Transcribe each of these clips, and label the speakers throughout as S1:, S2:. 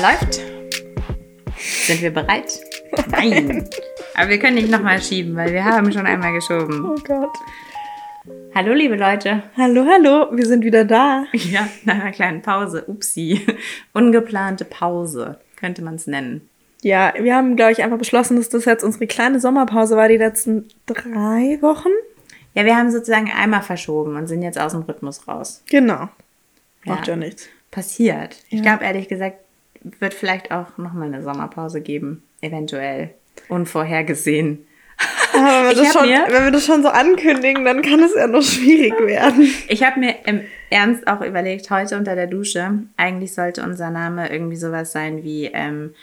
S1: läuft. Sind wir bereit? Nein. Aber wir können nicht nochmal schieben, weil wir haben schon einmal geschoben.
S2: Oh Gott.
S1: Hallo, liebe Leute.
S2: Hallo, hallo, wir sind wieder da.
S1: Ja, nach einer kleinen Pause. Upsi. Ungeplante Pause, könnte man es nennen.
S2: Ja, wir haben, glaube ich, einfach beschlossen, dass das jetzt unsere kleine Sommerpause war, die letzten drei Wochen.
S1: Ja, wir haben sozusagen einmal verschoben und sind jetzt aus dem Rhythmus raus.
S2: Genau. Macht ja, nichts.
S1: Passiert. Ich glaube, ehrlich gesagt, wird vielleicht auch nochmal eine Sommerpause geben. Eventuell. Unvorhergesehen.
S2: Aber wenn wir, das schon, mir, wenn wir das schon so ankündigen, dann kann es ja noch schwierig werden.
S1: Ich habe mir im Ernst auch überlegt, heute unter der Dusche, eigentlich sollte unser Name irgendwie sowas sein wie ähm,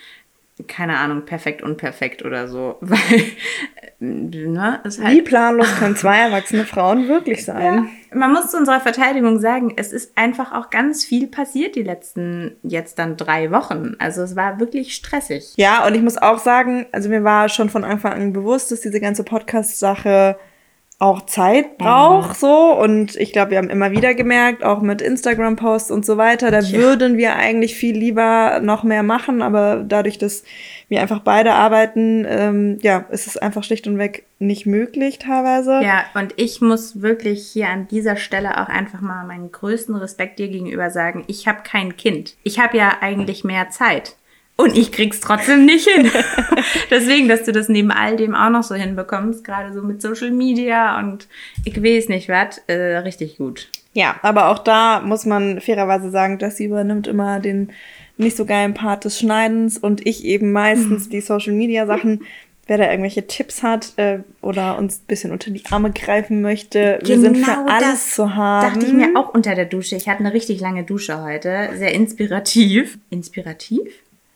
S1: keine Ahnung, perfekt, unperfekt oder so. Weil,
S2: ne, ist halt Wie planlos können zwei erwachsene Frauen wirklich sein?
S1: Ja, man muss zu unserer Verteidigung sagen, es ist einfach auch ganz viel passiert die letzten jetzt dann drei Wochen. Also es war wirklich stressig.
S2: Ja, und ich muss auch sagen, also mir war schon von Anfang an bewusst, dass diese ganze Podcast-Sache auch Zeit braucht, mhm. so. Und ich glaube, wir haben immer wieder gemerkt, auch mit Instagram-Posts und so weiter, da ja. würden wir eigentlich viel lieber noch mehr machen, aber dadurch, dass wir einfach beide arbeiten, ähm, ja, ist es einfach schlicht und weg nicht möglich teilweise.
S1: Ja, und ich muss wirklich hier an dieser Stelle auch einfach mal meinen größten Respekt dir gegenüber sagen, ich habe kein Kind. Ich habe ja eigentlich mehr Zeit. Und ich krieg's trotzdem nicht hin. Deswegen, dass du das neben all dem auch noch so hinbekommst, gerade so mit Social Media und ich weiß nicht was, äh, richtig gut.
S2: Ja, aber auch da muss man fairerweise sagen, dass sie übernimmt immer den nicht so geilen Part des Schneidens und ich eben meistens mhm. die Social Media Sachen. Wer da irgendwelche Tipps hat äh, oder uns ein bisschen unter die Arme greifen möchte, genau wir sind für genau alles zu haben.
S1: Dachte ich mir auch unter der Dusche. Ich hatte eine richtig lange Dusche heute. Sehr inspirativ. Inspirativ?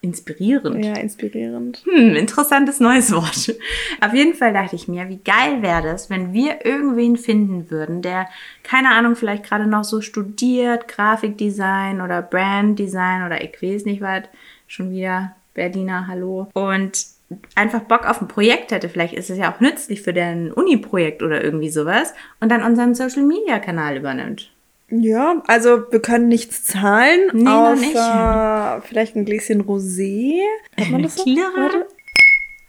S1: Inspirierend.
S2: Ja, inspirierend.
S1: Hm, interessantes neues Wort. Auf jeden Fall dachte ich mir, wie geil wäre das, wenn wir irgendwen finden würden, der, keine Ahnung, vielleicht gerade noch so studiert, Grafikdesign oder Branddesign oder ich weiß nicht was, schon wieder Berliner, hallo. Und einfach Bock auf ein Projekt hätte, vielleicht ist es ja auch nützlich für dein Uni-Projekt oder irgendwie sowas und dann unseren Social-Media-Kanal übernimmt.
S2: Ja, also wir können nichts zahlen, nee, außer vielleicht ein Gläschen Rosé. Hat man das so?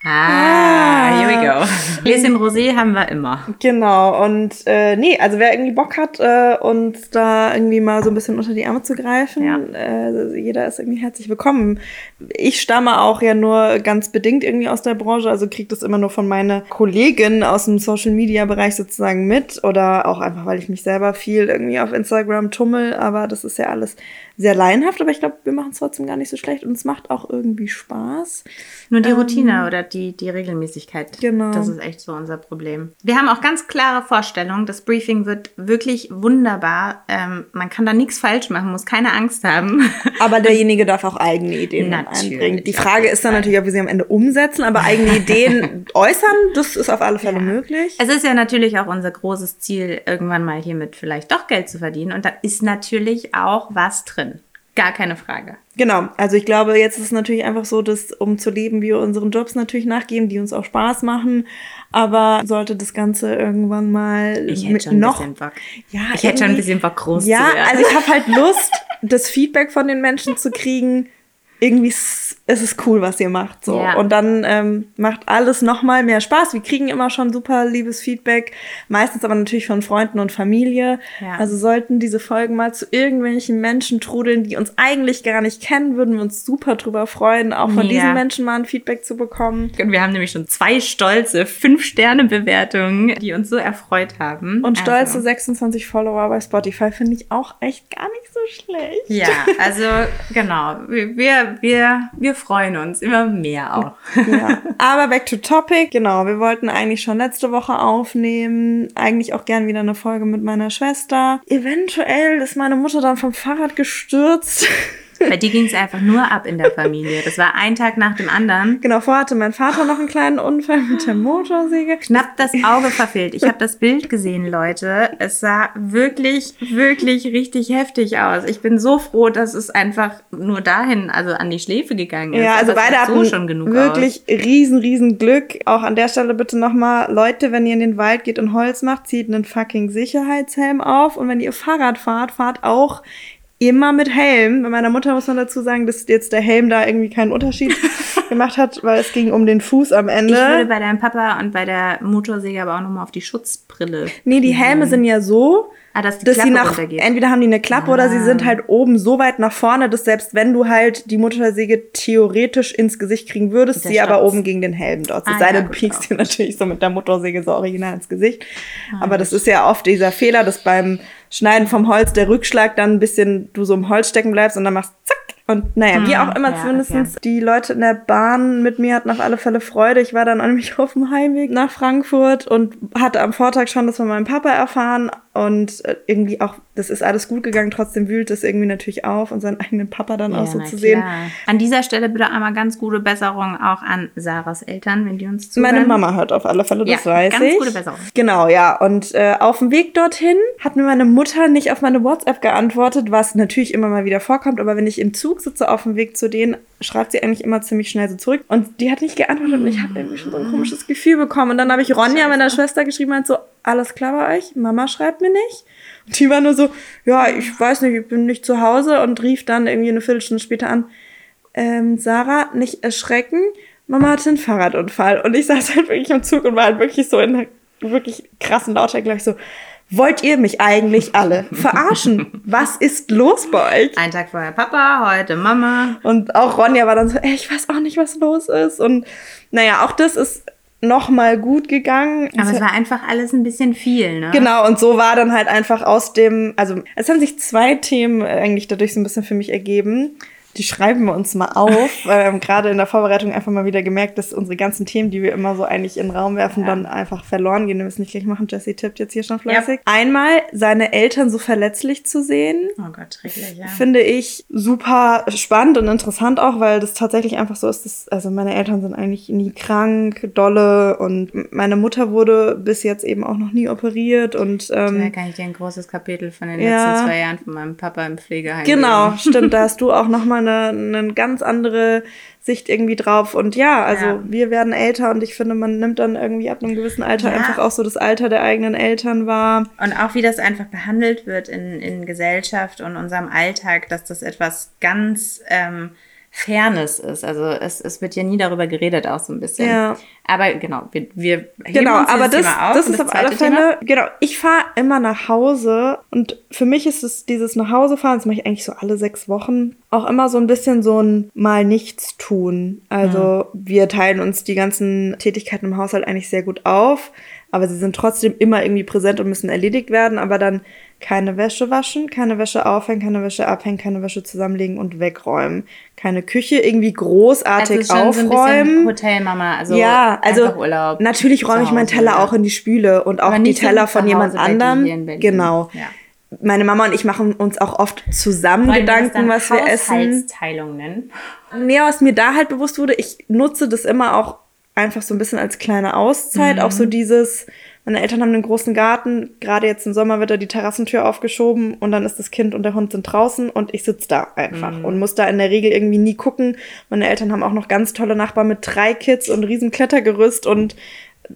S1: Ah, here we go. Gläschen Rosé haben wir immer.
S2: Genau, und äh, nee, also wer irgendwie Bock hat, äh, uns da irgendwie mal so ein bisschen unter die Arme zu greifen, ja. äh, jeder ist irgendwie herzlich willkommen. Ich stamme auch ja nur ganz bedingt irgendwie aus der Branche, also kriege das immer nur von meiner Kollegin aus dem Social-Media-Bereich sozusagen mit oder auch einfach, weil ich mich selber viel irgendwie auf Instagram tummel, aber das ist ja alles sehr laienhaft, aber ich glaube, wir machen es trotzdem gar nicht so schlecht und es macht auch irgendwie Spaß.
S1: Nur die ähm, Routine oder die, die Regelmäßigkeit. Genau. Das ist echt so unser Problem. Wir haben auch ganz klare Vorstellungen. Das Briefing wird wirklich wunderbar. Ähm, man kann da nichts falsch machen, muss keine Angst haben.
S2: Aber derjenige darf auch eigene Ideen einbringen. Die Frage ist dann natürlich, ob wir sie am Ende umsetzen, aber eigene Ideen äußern, das ist auf alle Fälle ja. möglich.
S1: Es ist ja natürlich auch unser großes Ziel, irgendwann mal hiermit vielleicht doch Geld zu verdienen. Und da ist natürlich auch was drin. Gar keine Frage.
S2: Genau, also ich glaube, jetzt ist es natürlich einfach so, dass um zu leben, wir unseren Jobs natürlich nachgehen, die uns auch Spaß machen. Aber sollte das Ganze irgendwann mal
S1: ich hätte schon noch, ein bisschen Bock. Ja, ich hätte schon ein bisschen Bock groß
S2: ja, zu werden. Ja, also ich habe halt Lust, das Feedback von den Menschen zu kriegen. Irgendwie es ist cool, was ihr macht. So. Ja. Und dann ähm, macht alles nochmal mehr Spaß. Wir kriegen immer schon super liebes Feedback, meistens aber natürlich von Freunden und Familie. Ja. Also sollten diese Folgen mal zu irgendwelchen Menschen trudeln, die uns eigentlich gar nicht kennen, würden wir uns super drüber freuen, auch von ja. diesen Menschen mal ein Feedback zu bekommen.
S1: Und wir haben nämlich schon zwei stolze Fünf-Sterne-Bewertungen, die uns so erfreut haben.
S2: Und stolze also. 26 Follower bei Spotify finde ich auch echt gar nicht so schlecht.
S1: Ja, also genau. Wir, wir, wir, wir freuen uns immer mehr auch.
S2: Ja. Aber back to topic. Genau, wir wollten eigentlich schon letzte Woche aufnehmen. Eigentlich auch gern wieder eine Folge mit meiner Schwester. Eventuell ist meine Mutter dann vom Fahrrad gestürzt.
S1: Bei dir ging es einfach nur ab in der Familie. Das war ein Tag nach dem anderen.
S2: Genau, vorher hatte mein Vater noch einen kleinen Unfall mit der Motorsäge.
S1: Knapp das Auge verfehlt. Ich habe das Bild gesehen, Leute. Es sah wirklich, wirklich richtig heftig aus. Ich bin so froh, dass es einfach nur dahin, also an die Schläfe gegangen ist.
S2: Ja, also beide hatten so schon genug wirklich aus. riesen, riesen Glück. Auch an der Stelle bitte nochmal, Leute, wenn ihr in den Wald geht und Holz macht, zieht einen fucking Sicherheitshelm auf. Und wenn ihr Fahrrad fahrt, fahrt auch immer mit Helm. Bei meiner Mutter muss man dazu sagen, dass jetzt der Helm da irgendwie keinen Unterschied gemacht hat, weil es ging um den Fuß am Ende.
S1: Ich würde bei deinem Papa und bei der Motorsäge aber auch nochmal auf die Schutzbrille.
S2: Nee, die Helme sind ja so,
S1: Ah, dass
S2: dass sie nach,
S1: runtergeht.
S2: entweder haben die eine Klappe oder sie
S1: Ah.
S2: sind halt oben so weit nach vorne, dass selbst wenn du halt die Motorsäge theoretisch ins Gesicht kriegen würdest, sie aber oben gegen den Helm dort. Es
S1: Ah,
S2: sei
S1: ja,
S2: denn, du piekst dir natürlich so mit der Motorsäge so original ins Gesicht.
S1: Ah,
S2: aber das ist ja oft dieser Fehler, dass beim Schneiden vom Holz der Rückschlag dann ein bisschen du so im Holz stecken bleibst und dann machst zack. Und naja, wie
S1: Hm,
S2: auch immer,
S1: ja,
S2: zumindestens die Leute in der Bahn mit mir hatten auf alle Fälle Freude. Ich war dann nämlich auf dem Heimweg nach Frankfurt und hatte am Vortag schon das von meinem Papa erfahren und äh, irgendwie auch, das ist alles gut gegangen, trotzdem wühlt es irgendwie natürlich auf und seinen eigenen Papa dann auch so zu sehen.
S1: klar. An dieser Stelle bitte einmal ganz gute Besserung auch an Sarahs Eltern, wenn die uns zuhören.
S2: Meine Mama hört auf alle Fälle, das
S1: Ja,
S2: weiß
S1: ganz
S2: ich.
S1: gute Besserung.
S2: Genau, ja. Und äh, auf dem Weg dorthin hat mir meine Mutter nicht auf meine WhatsApp geantwortet, was natürlich immer mal wieder vorkommt. Aber wenn ich im Zug sitze auf dem Weg zu denen, schreibt sie eigentlich immer ziemlich schnell so zurück. Und die hat nicht geantwortet und ich habe irgendwie schon so ein komisches Gefühl bekommen. Und dann habe ich Ronja, meiner Schwester, geschrieben, halt so, alles klar bei euch? Mama schreibt mir nicht. Und die war nur so, ja, ich weiß nicht, ich bin nicht zu Hause und rief dann irgendwie eine Viertelstunde später an, ähm, Sarah, nicht erschrecken. Mama hatte einen Fahrradunfall. Und ich saß halt wirklich im Zug und war halt wirklich so in einer wirklich krassen Lautstärke gleich so, wollt ihr mich eigentlich alle verarschen? Was ist los bei euch?
S1: Ein Tag vorher Papa, heute Mama.
S2: Und auch Ronja war dann so, ey, ich weiß auch nicht, was los ist. Und naja, auch das ist noch mal gut gegangen.
S1: Aber es war einfach alles ein bisschen viel, ne?
S2: Genau, und so war dann halt einfach aus dem, also es haben sich zwei Themen eigentlich dadurch so ein bisschen für mich ergeben. Die schreiben wir uns mal auf, weil wir haben gerade in der Vorbereitung einfach mal wieder gemerkt, dass unsere ganzen Themen, die wir immer so eigentlich in den Raum werfen, dann einfach verloren gehen. Wir müssen nicht gleich machen. Jesse tippt jetzt hier schon fleißig. Einmal seine Eltern so verletzlich zu sehen,
S1: Oh Gott, schrecklich, ja.
S2: finde ich super spannend und interessant auch, weil das tatsächlich einfach so ist, dass, also meine Eltern sind eigentlich nie krank, dolle und meine Mutter wurde bis jetzt eben auch noch nie operiert und
S1: Da
S2: ähm,
S1: kann ich dir ein großes Kapitel von den
S2: Ja.
S1: letzten zwei Jahren von meinem Papa im Pflegeheim
S2: genau,
S1: geben.
S2: stimmt, da hast du auch nochmal eine, eine ganz andere Sicht irgendwie drauf und ja, also
S1: Ja.
S2: wir werden älter und ich finde, man nimmt dann irgendwie ab einem gewissen Alter
S1: Ja.
S2: einfach auch so das Alter der eigenen Eltern wahr.
S1: Und auch wie das einfach behandelt wird in, in Gesellschaft und unserem Alltag, dass das etwas ganz ähm, Fairness ist. Also es, es wird ja nie darüber geredet, auch so ein bisschen.
S2: Ja.
S1: Aber genau, wir, wir heben
S2: Genau,
S1: uns
S2: aber das,
S1: Thema auf.
S2: das ist auf alle Fälle, genau, ich fahre immer nach Hause und für mich ist es dieses nach Hause fahren, das mache ich eigentlich so alle sechs Wochen, auch immer so ein bisschen so ein mal nichts tun. Also wir teilen uns die ganzen Tätigkeiten im Haushalt eigentlich sehr gut auf, aber sie sind trotzdem immer irgendwie präsent und müssen erledigt werden, aber dann keine Wäsche waschen, keine Wäsche aufhängen, keine Wäsche abhängen, keine Wäsche zusammenlegen und wegräumen. Keine Küche irgendwie großartig
S1: Also schon so ein
S2: aufräumen.
S1: bisschen Hotelmama, also
S2: ja, also
S1: Urlaub.
S2: natürlich räume ich meinen Teller
S1: ja.
S2: auch in die Spüle und auch die
S1: so
S2: Teller von jemand anderem. Genau.
S1: Ja.
S2: Meine Mama und ich machen uns auch oft zusammen
S1: Wollen wir das
S2: Gedanken,
S1: dann
S2: was wir essen.
S1: Nennen.
S2: Nee, was mir da halt bewusst wurde, ich nutze das immer auch einfach so ein bisschen als kleine Auszeit. Auch
S1: Mhm.
S2: so dieses, meine Eltern haben einen großen Garten, gerade jetzt im Sommer wird da die Terrassentür aufgeschoben und dann ist das Kind und der Hund sind draußen und ich sitze da einfach
S1: Mhm.
S2: und muss da in der Regel irgendwie nie gucken. Meine Eltern haben auch noch ganz tolle Nachbarn mit drei Kids und riesen Klettergerüst und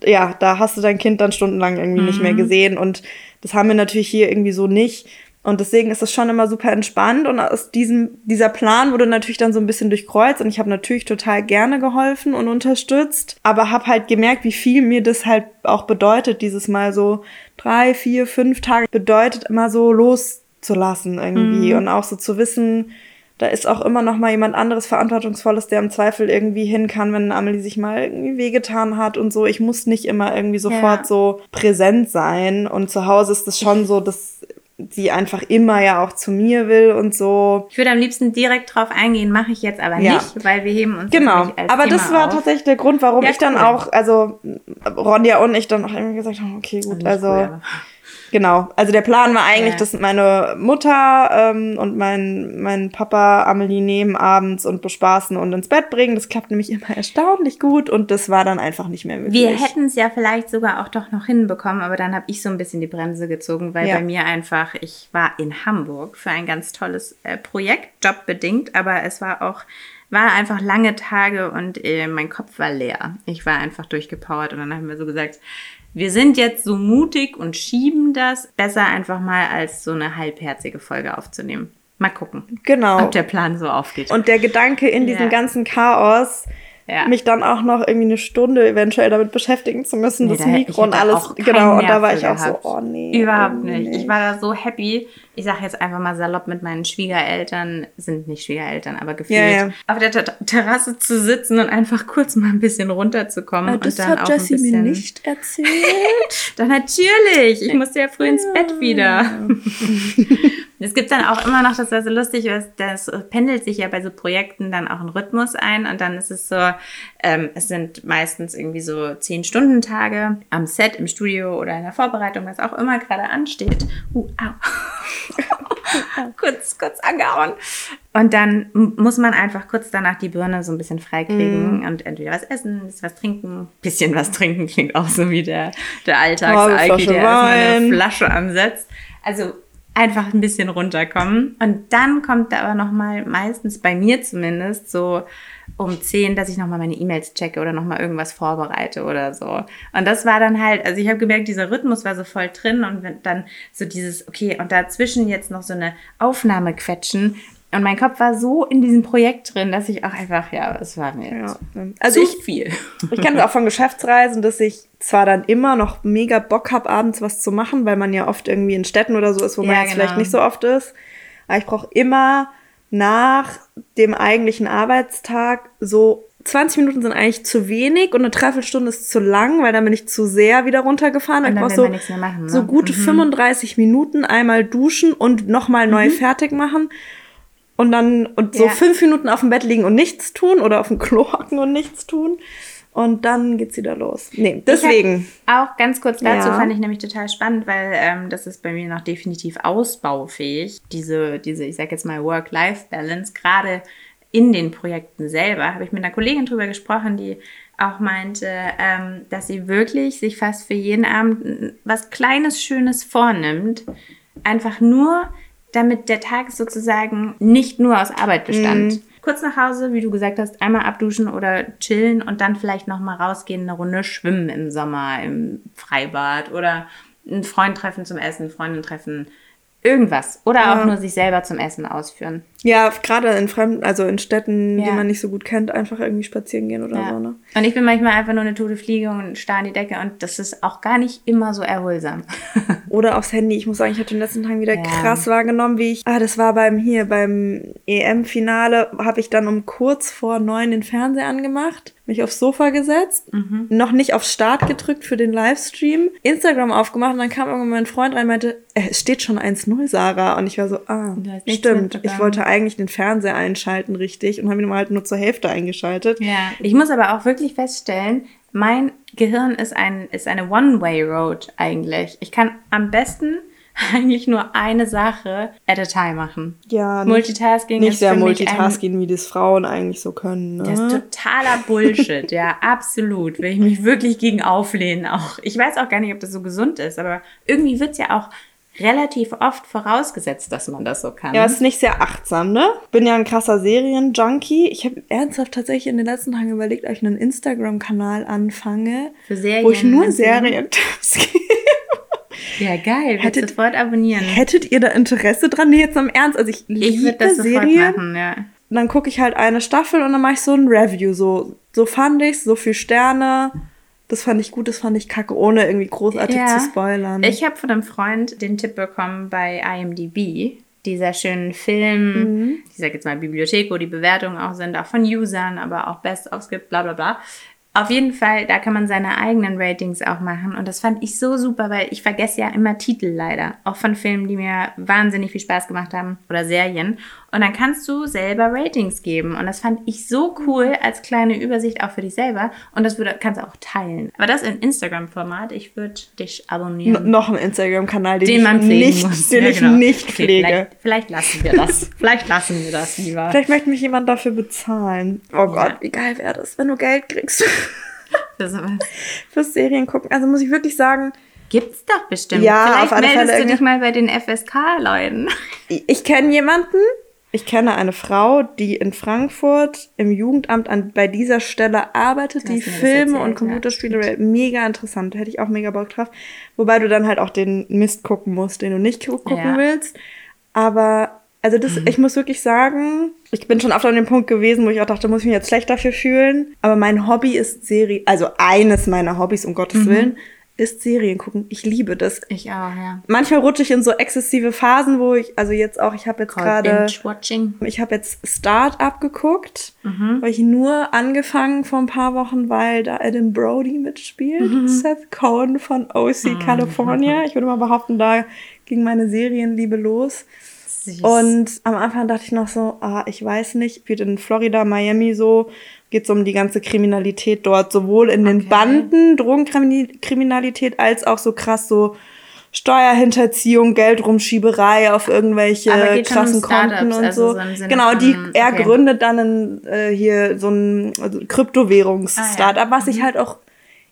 S2: ja, da hast du dein Kind dann stundenlang irgendwie nicht
S1: Mhm.
S2: mehr gesehen und das haben wir natürlich hier irgendwie so nicht. Und deswegen ist das schon immer super entspannt. Und aus diesem, dieser Plan wurde natürlich dann so ein bisschen durchkreuzt. Und ich habe natürlich total gerne geholfen und unterstützt. Aber habe halt gemerkt, wie viel mir das halt auch bedeutet, dieses Mal so drei, vier, fünf Tage bedeutet, immer so loszulassen irgendwie. Und auch so zu wissen, da ist auch immer noch mal jemand anderes Verantwortungsvolles, der im Zweifel irgendwie hin kann, wenn Amelie sich mal irgendwie wehgetan hat und so. Ich muss nicht immer irgendwie sofort
S1: Ja.
S2: so präsent sein. Und zu Hause ist es schon so, dass sie einfach immer ja auch zu mir will und so.
S1: Ich würde am liebsten direkt drauf eingehen, mache ich jetzt aber
S2: Ja.
S1: nicht, weil wir heben uns
S2: Genau,
S1: als
S2: aber
S1: Thema
S2: das war
S1: auf.
S2: tatsächlich der Grund, warum
S1: Ja,
S2: ich dann
S1: cool.
S2: auch, also Ronja und ich dann auch irgendwie gesagt haben, okay, gut,
S1: Nicht
S2: also
S1: cool, aber-
S2: Genau. Also der Plan war eigentlich,
S1: Ja.
S2: dass meine Mutter ähm, und mein, mein Papa Amelie nehmen abends und bespaßen und ins Bett bringen. Das klappt nämlich immer erstaunlich gut und das war dann einfach nicht mehr möglich.
S1: Wir hätten es ja vielleicht sogar auch doch noch hinbekommen, aber dann habe ich so ein bisschen die Bremse gezogen, weil
S2: Ja.
S1: bei mir einfach, ich war in Hamburg für ein ganz tolles äh, Projekt, jobbedingt, aber es war auch, war einfach lange Tage und äh, mein Kopf war leer. Ich war einfach durchgepowert und dann haben wir so gesagt, wir sind jetzt so mutig und schieben das besser einfach mal als so eine halbherzige Folge aufzunehmen. Mal gucken,
S2: Genau.
S1: ob der Plan so aufgeht.
S2: Und der Gedanke in diesem
S1: Ja.
S2: ganzen Chaos,
S1: Ja.
S2: mich dann auch noch irgendwie eine Stunde eventuell damit beschäftigen zu müssen,
S1: Nee,
S2: das Mikro und alles.
S1: auch
S2: Genau, und da war ich auch
S1: gehabt.
S2: so, oh nee.
S1: Überhaupt
S2: irgendwie
S1: nicht. Ich war da so happy. Ich sage jetzt einfach mal salopp mit meinen Schwiegereltern, sind nicht Schwiegereltern, aber gefühlt,
S2: Ja, ja.
S1: auf der Ter Terrasse zu sitzen und einfach kurz mal ein bisschen runterzukommen.
S2: Ah, Das
S1: und dann
S2: hat
S1: auch
S2: Jessie
S1: ein
S2: mir
S1: bisschen,
S2: nicht erzählt.
S1: Dann natürlich. Ich musste ja früh ins Bett wieder. Es gibt dann auch immer noch, das war so lustig, das pendelt sich ja bei so Projekten dann auch ein Rhythmus ein und dann ist es so, ähm, es sind meistens irgendwie so 10-Stunden-Tage am Set, im Studio oder in der Vorbereitung, was auch immer gerade ansteht. Uh, au. kurz, kurz angehauen. Und dann muss man einfach kurz danach die Birne so ein bisschen freikriegen
S2: Mhm.
S1: und entweder was essen, bisschen was trinken. Bisschen was trinken klingt auch so wie der, der
S2: Oh,
S1: Alltagsalki,
S2: Flasche
S1: der erstmal eine. Flasche ansetzt. Also einfach ein bisschen runterkommen. Und dann kommt da aber nochmal, meistens bei mir zumindest, so um 10, dass ich nochmal meine E-Mails checke oder nochmal irgendwas vorbereite oder so. Und das war dann halt, also ich habe gemerkt, dieser Rhythmus war so voll drin und dann so dieses, okay, und dazwischen jetzt noch so eine Aufnahme quetschen. Und mein Kopf war so in diesem Projekt drin, dass ich auch einfach, ja, es war mir
S2: Ja.
S1: zu
S2: Also ich,
S1: viel.
S2: ich kenne es auch von Geschäftsreisen, dass ich zwar dann immer noch mega Bock habe, abends was zu machen, weil man ja oft irgendwie in Städten oder so ist, wo man
S1: Ja,
S2: jetzt
S1: genau.
S2: vielleicht nicht so oft ist. Aber ich brauche immer nach dem eigentlichen Arbeitstag so 20 Minuten sind eigentlich zu wenig und eine Dreiviertelstunde ist zu lang, weil dann bin ich zu sehr wieder runtergefahren.
S1: Und
S2: ich brauche so,
S1: man machen, ne?
S2: so gute 35 Minuten einmal duschen und nochmal neu
S1: Mhm.
S2: fertig machen. Und dann und so
S1: Ja.
S2: fünf Minuten auf dem Bett liegen und nichts tun oder auf dem Klo hocken und nichts tun. Und dann geht's wieder los. Nee, deswegen.
S1: Auch ganz kurz dazu
S2: Ja.
S1: fand ich nämlich total spannend, weil ähm, das ist bei mir noch definitiv ausbaufähig. Diese, diese, ich sag jetzt mal Work-Life-Balance, gerade in den Projekten selber, habe ich mit einer Kollegin drüber gesprochen, die auch meinte, ähm, dass sie wirklich sich fast für jeden Abend was Kleines, Schönes vornimmt. Einfach nur, damit der Tag sozusagen nicht nur aus Arbeit bestand. Kurz nach Hause, wie du gesagt hast, einmal abduschen oder chillen und dann vielleicht nochmal rausgehen, eine Runde schwimmen im Sommer, im Freibad oder einen Freund treffen zum Essen, Freundin treffen, irgendwas. Oder auch
S2: Ja.
S1: nur sich selber zum Essen ausführen.
S2: Ja, gerade in fremden, also in Städten, die
S1: Ja.
S2: man nicht so gut kennt, einfach irgendwie spazieren gehen oder
S1: Ja.
S2: so, ne?
S1: Und ich bin manchmal einfach nur eine tote Fliege und starr in die Decke und das ist auch gar nicht immer so erholsam.
S2: Oder aufs Handy. Ich muss sagen, ich habe den letzten Tagen wieder
S1: Ja.
S2: krass wahrgenommen, wie ich. Ah, das war beim hier, beim EM-Finale, habe ich dann um kurz vor neun den Fernseher angemacht, mich aufs Sofa gesetzt,
S1: Mhm.
S2: noch nicht auf Start gedrückt für den Livestream, Instagram aufgemacht und dann kam irgendwann mein Freund rein und meinte, äh, es steht schon 1-0, Sarah. Und ich war so, ah, stimmt. Ich wollte eigentlich den Fernseher einschalten, richtig, und habe ihn halt nur zur Hälfte eingeschaltet.
S1: Ja, ich muss aber auch wirklich feststellen, mein Gehirn ist, ein, ist eine One-Way-Road eigentlich. Ich kann am besten eigentlich nur eine Sache at a time machen.
S2: Ja, nicht,
S1: Multitasking
S2: nicht
S1: ist
S2: sehr
S1: für mich
S2: Multitasking, wie das Frauen eigentlich so können. Ne?
S1: Ein, das ist totaler Bullshit, ja, absolut. Will ich mich wirklich gegen auflehnen auch. Ich weiß auch gar nicht, ob das so gesund ist, aber irgendwie wird es ja auch relativ oft vorausgesetzt, dass man das so kann.
S2: Ja, es ist nicht sehr achtsam, ne? Bin ja ein krasser Serienjunkie. Ich habe ernsthaft tatsächlich in den letzten Tagen überlegt, ob ich einen Instagram-Kanal anfange, wo ich nur? Serientipps gebe.
S1: ja, geil. Hättet, sofort abonnieren.
S2: Hättet ihr da Interesse dran? Nee, jetzt im Ernst. Also ich
S1: ich
S2: liebe
S1: das
S2: Serien.
S1: machen, ja.
S2: Dann gucke ich halt eine Staffel und dann mache ich so ein Review. So, so fand ich's, so viel Sterne. Das fand ich gut, das fand ich kacke, ohne irgendwie großartig
S1: Ja.
S2: zu spoilern.
S1: Ich habe von einem Freund den Tipp bekommen bei IMDb, dieser schönen Film, ich sag jetzt mal Bibliothek, wo die Bewertungen auch sind, auch von Usern, aber auch Best-ofs gibt, bla bla bla. Auf jeden Fall, da kann man seine eigenen Ratings auch machen. Und das fand ich so super, weil ich vergesse ja immer Titel leider. Auch von Filmen, die mir wahnsinnig viel Spaß gemacht haben oder Serien. Und dann kannst du selber Ratings geben. Und das fand ich so cool als kleine Übersicht auch für dich selber. Und das würde, kannst du auch teilen. Aber das in Instagram-Format. Ich würde dich abonnieren.
S2: N noch ein Instagram-Kanal, den,
S1: den man pflegen
S2: nicht,
S1: muss.
S2: den
S1: Ja,
S2: ich
S1: genau.
S2: nicht
S1: Okay,
S2: pflege.
S1: Vielleicht, vielleicht lassen wir das. vielleicht lassen wir das lieber.
S2: Vielleicht möchte mich jemand dafür bezahlen. Oh Gott,
S1: Ja.
S2: wie geil wäre das, wenn du Geld kriegst fürs Serien gucken. Also muss ich wirklich sagen,
S1: Gibt's doch bestimmt.
S2: Ja,
S1: vielleicht
S2: auf alle
S1: meldest
S2: Fälle
S1: du dich mal bei den FSK-Leuten.
S2: ich kenne jemanden, ich kenne eine Frau, die in Frankfurt im Jugendamt an, bei dieser Stelle arbeitet, die Filme
S1: erzählt,
S2: und
S1: ja.
S2: Computerspiele, mega interessant, hätte ich auch mega Bock drauf. Wobei du dann halt auch den Mist gucken musst, den du nicht gu- gucken
S1: Ja.
S2: willst. Aber Also das, ich muss wirklich sagen, ich bin schon oft an dem Punkt gewesen, wo ich auch dachte, muss ich mich jetzt schlecht dafür fühlen. Aber mein Hobby ist Serie, also eines meiner Hobbys, um Gottes Willen, ist Serien gucken. Ich liebe das.
S1: Ich auch, ja.
S2: Manchmal rutsche ich in so exzessive Phasen, wo ich, also jetzt auch, ich habe jetzt gerade, ich habe jetzt Start-up geguckt,
S1: Mhm.
S2: habe ich nur angefangen vor ein paar Wochen, weil da Adam Brody mitspielt,
S1: Mhm.
S2: Seth Cohen von OC California. Ich würde mal behaupten, da ging meine Serienliebe los.
S1: Süß.
S2: Und am Anfang dachte ich noch so, ah, ich weiß nicht, wird in Florida, Miami so, geht es um die ganze Kriminalität dort, sowohl in den
S1: Okay.
S2: Banden, Drogenkriminalität, als auch so krass so Steuerhinterziehung, Geldrumschieberei auf irgendwelche
S1: schon um
S2: krassen Konten und
S1: also
S2: so.
S1: so
S2: genau, die
S1: von-
S2: er
S1: okay.
S2: gründet dann ein, äh, hier so ein also Kryptowährungs-Startup,
S1: Ah, ja.
S2: was ich halt auch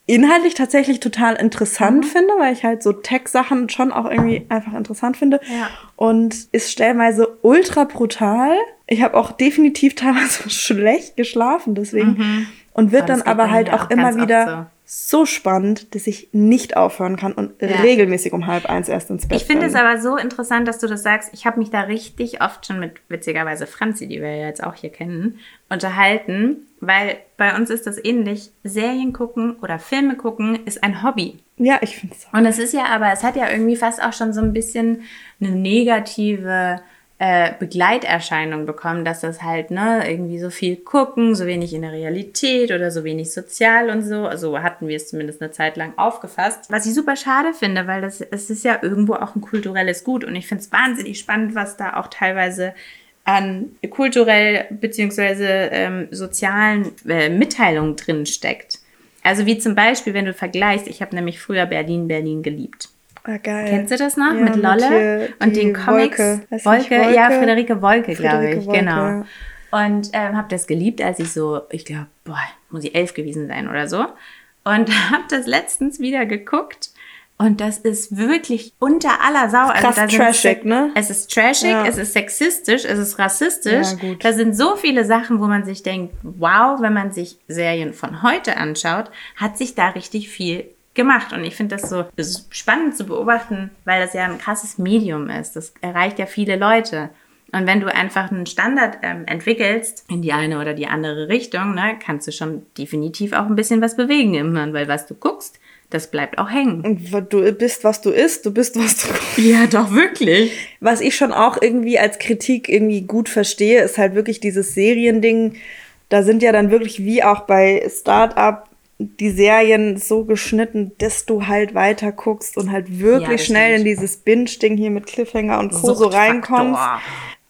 S2: inhaltlich tatsächlich total interessant
S1: Mhm.
S2: finde, weil ich halt so Tech-Sachen schon auch irgendwie einfach interessant finde.
S1: Ja.
S2: Und ist stellenweise ultra brutal. Ich habe auch definitiv teilweise schlecht geschlafen deswegen. Und wird dann aber halt auch immer wieder so. Spannend, dass ich nicht aufhören kann und
S1: Ja.
S2: regelmäßig um halb eins erst ins Bett
S1: Ich finde es aber so interessant, dass du das sagst. Ich habe mich da richtig oft schon mit witzigerweise Franzi, die wir ja jetzt auch hier kennen, unterhalten, weil bei uns ist das ähnlich. Serien gucken oder Filme gucken ist ein Hobby.
S2: Ja, ich finde es.
S1: Und es ist ja aber, es hat ja irgendwie fast auch schon so ein bisschen eine negative äh, Begleiterscheinung bekommen, dass das halt, ne, irgendwie so viel gucken, so wenig in der Realität oder so wenig sozial und so. Also hatten wir es zumindest eine Zeit lang aufgefasst. Was ich super schade finde, weil das, es ist ja irgendwo auch ein kulturelles Gut und ich finde es wahnsinnig spannend, was da auch teilweise an kulturell beziehungsweise ähm, sozialen äh, Mitteilungen drin steckt. Also wie zum Beispiel, wenn du vergleichst, ich habe nämlich früher Berlin, Berlin geliebt.
S2: Ah, geil.
S1: Kennst du das noch?
S2: Ja,
S1: mit
S2: mit
S1: Lolle
S2: hier
S1: und den Comics.
S2: Wolke.
S1: Wolke,
S2: Wolke?
S1: ja, Friederike Wolke, glaube ich.
S2: Wolke,
S1: genau.
S2: ja.
S1: Und ähm, habe das geliebt, als ich so, ich glaube, boah, muss ich elf gewesen sein oder so. Und habe das letztens wieder geguckt. Und das ist wirklich unter aller Sau. Also
S2: Krass
S1: sind
S2: trashig, ne?
S1: Es ist trashig,
S2: Ja.
S1: es ist sexistisch, es ist rassistisch.
S2: Ja, gut.
S1: Da sind so viele Sachen, wo man sich denkt, wow, wenn man sich Serien von heute anschaut, hat sich da richtig viel gemacht. Und ich finde das so spannend zu beobachten, weil das ja ein krasses Medium ist. Das erreicht ja viele Leute. Und wenn du einfach einen Standard ähm, entwickelst in die eine oder die andere Richtung, ne, kannst du schon definitiv auch ein bisschen was bewegen im Hirn, weil was du guckst, das bleibt auch hängen.
S2: Und du bist, was du isst, du bist, was du
S1: Ja, doch wirklich.
S2: Was ich schon auch irgendwie als Kritik irgendwie gut verstehe, ist halt wirklich dieses Seriending. Da sind ja dann wirklich wie auch bei Startup die Serien so geschnitten, dass du halt weiter guckst und halt
S1: Ja,
S2: wirklich
S1: das
S2: schnell in dieses Binge-Ding hier mit Cliffhanger und Co. so reinkommst.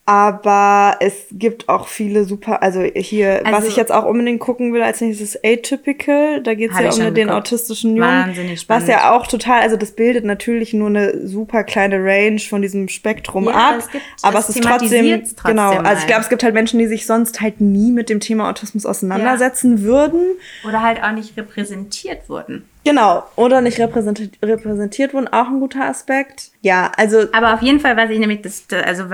S2: Aber es gibt auch viele super, also hier, was
S1: Also-
S2: ich jetzt auch unbedingt gucken will als nächstes ist Atypical. Da geht es ja um den autistischen Jungen.
S1: Wahnsinnig
S2: was
S1: spannend.
S2: ja auch total, also das bildet natürlich nur eine super kleine Range von diesem Spektrum
S1: Ja,
S2: ab.
S1: aber es gibt-
S2: aber
S1: es
S2: ist trotzdem,
S1: trotzdem
S2: genau. Also ich glaube, es gibt halt Menschen, die sich sonst halt nie mit dem Thema Autismus auseinandersetzen würden.
S1: Oder halt auch nicht repräsentiert wurden.
S2: Genau. Oder nicht repräsentiert, repräsentiert wurden, auch ein guter Aspekt. Ja, also
S1: Aber auf jeden Fall, was ich nämlich, das, das- also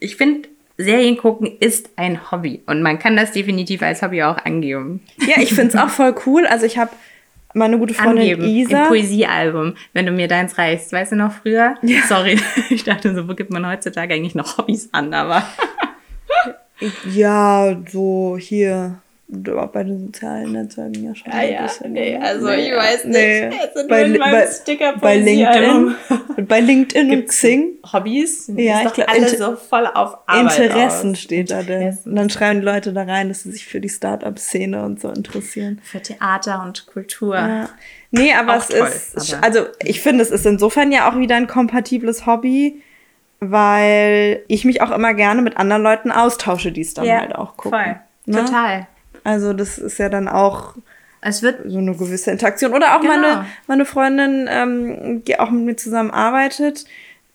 S1: ich finde, Serien gucken ist ein Hobby. Und man kann das definitiv als Hobby auch angeben.
S2: Ja, ich finde es auch voll cool. Also ich habe meine gute Freundin
S1: angeben. Im
S2: Isa.
S1: Poesiealbum, wenn du mir deins reichst. Weißt du noch früher? Sorry, ich dachte so, wo gibt man heutzutage eigentlich noch Hobbys an? Aber
S2: Ja, so hier. Auch bei den sozialen Netzwerken ja schon.
S1: Ah
S2: ein
S1: ja,
S2: bisschen,
S1: nee,
S2: ne?
S1: also ich weiß nicht. Es sind
S2: bei, bei, bei LinkedIn,
S1: Poesiealbum.
S2: bei LinkedIn und Xing.
S1: Hobbys?
S2: Ja, ich
S1: doch
S2: glaub,
S1: alle so voll auf Arbeit
S2: Interessen
S1: aus.
S2: steht da denn. Und dann schreiben die Leute da rein, dass sie sich für die Start-up-Szene und so interessieren.
S1: Für Theater und Kultur.
S2: Ja. Nee, aber
S1: Auch
S2: es
S1: toll,
S2: ist,
S1: aber-
S2: also ich finde, es ist insofern ja auch wieder ein kompatibles Hobby, weil ich mich auch immer gerne mit anderen Leuten austausche, die es dann halt auch gucken.
S1: Voll.
S2: Ne?
S1: Total.
S2: Also das ist ja dann auch
S1: Es wird
S2: so eine gewisse Interaktion. Oder auch
S1: Genau.
S2: meine, meine Freundin, ähm, die auch mit mir zusammen arbeitet,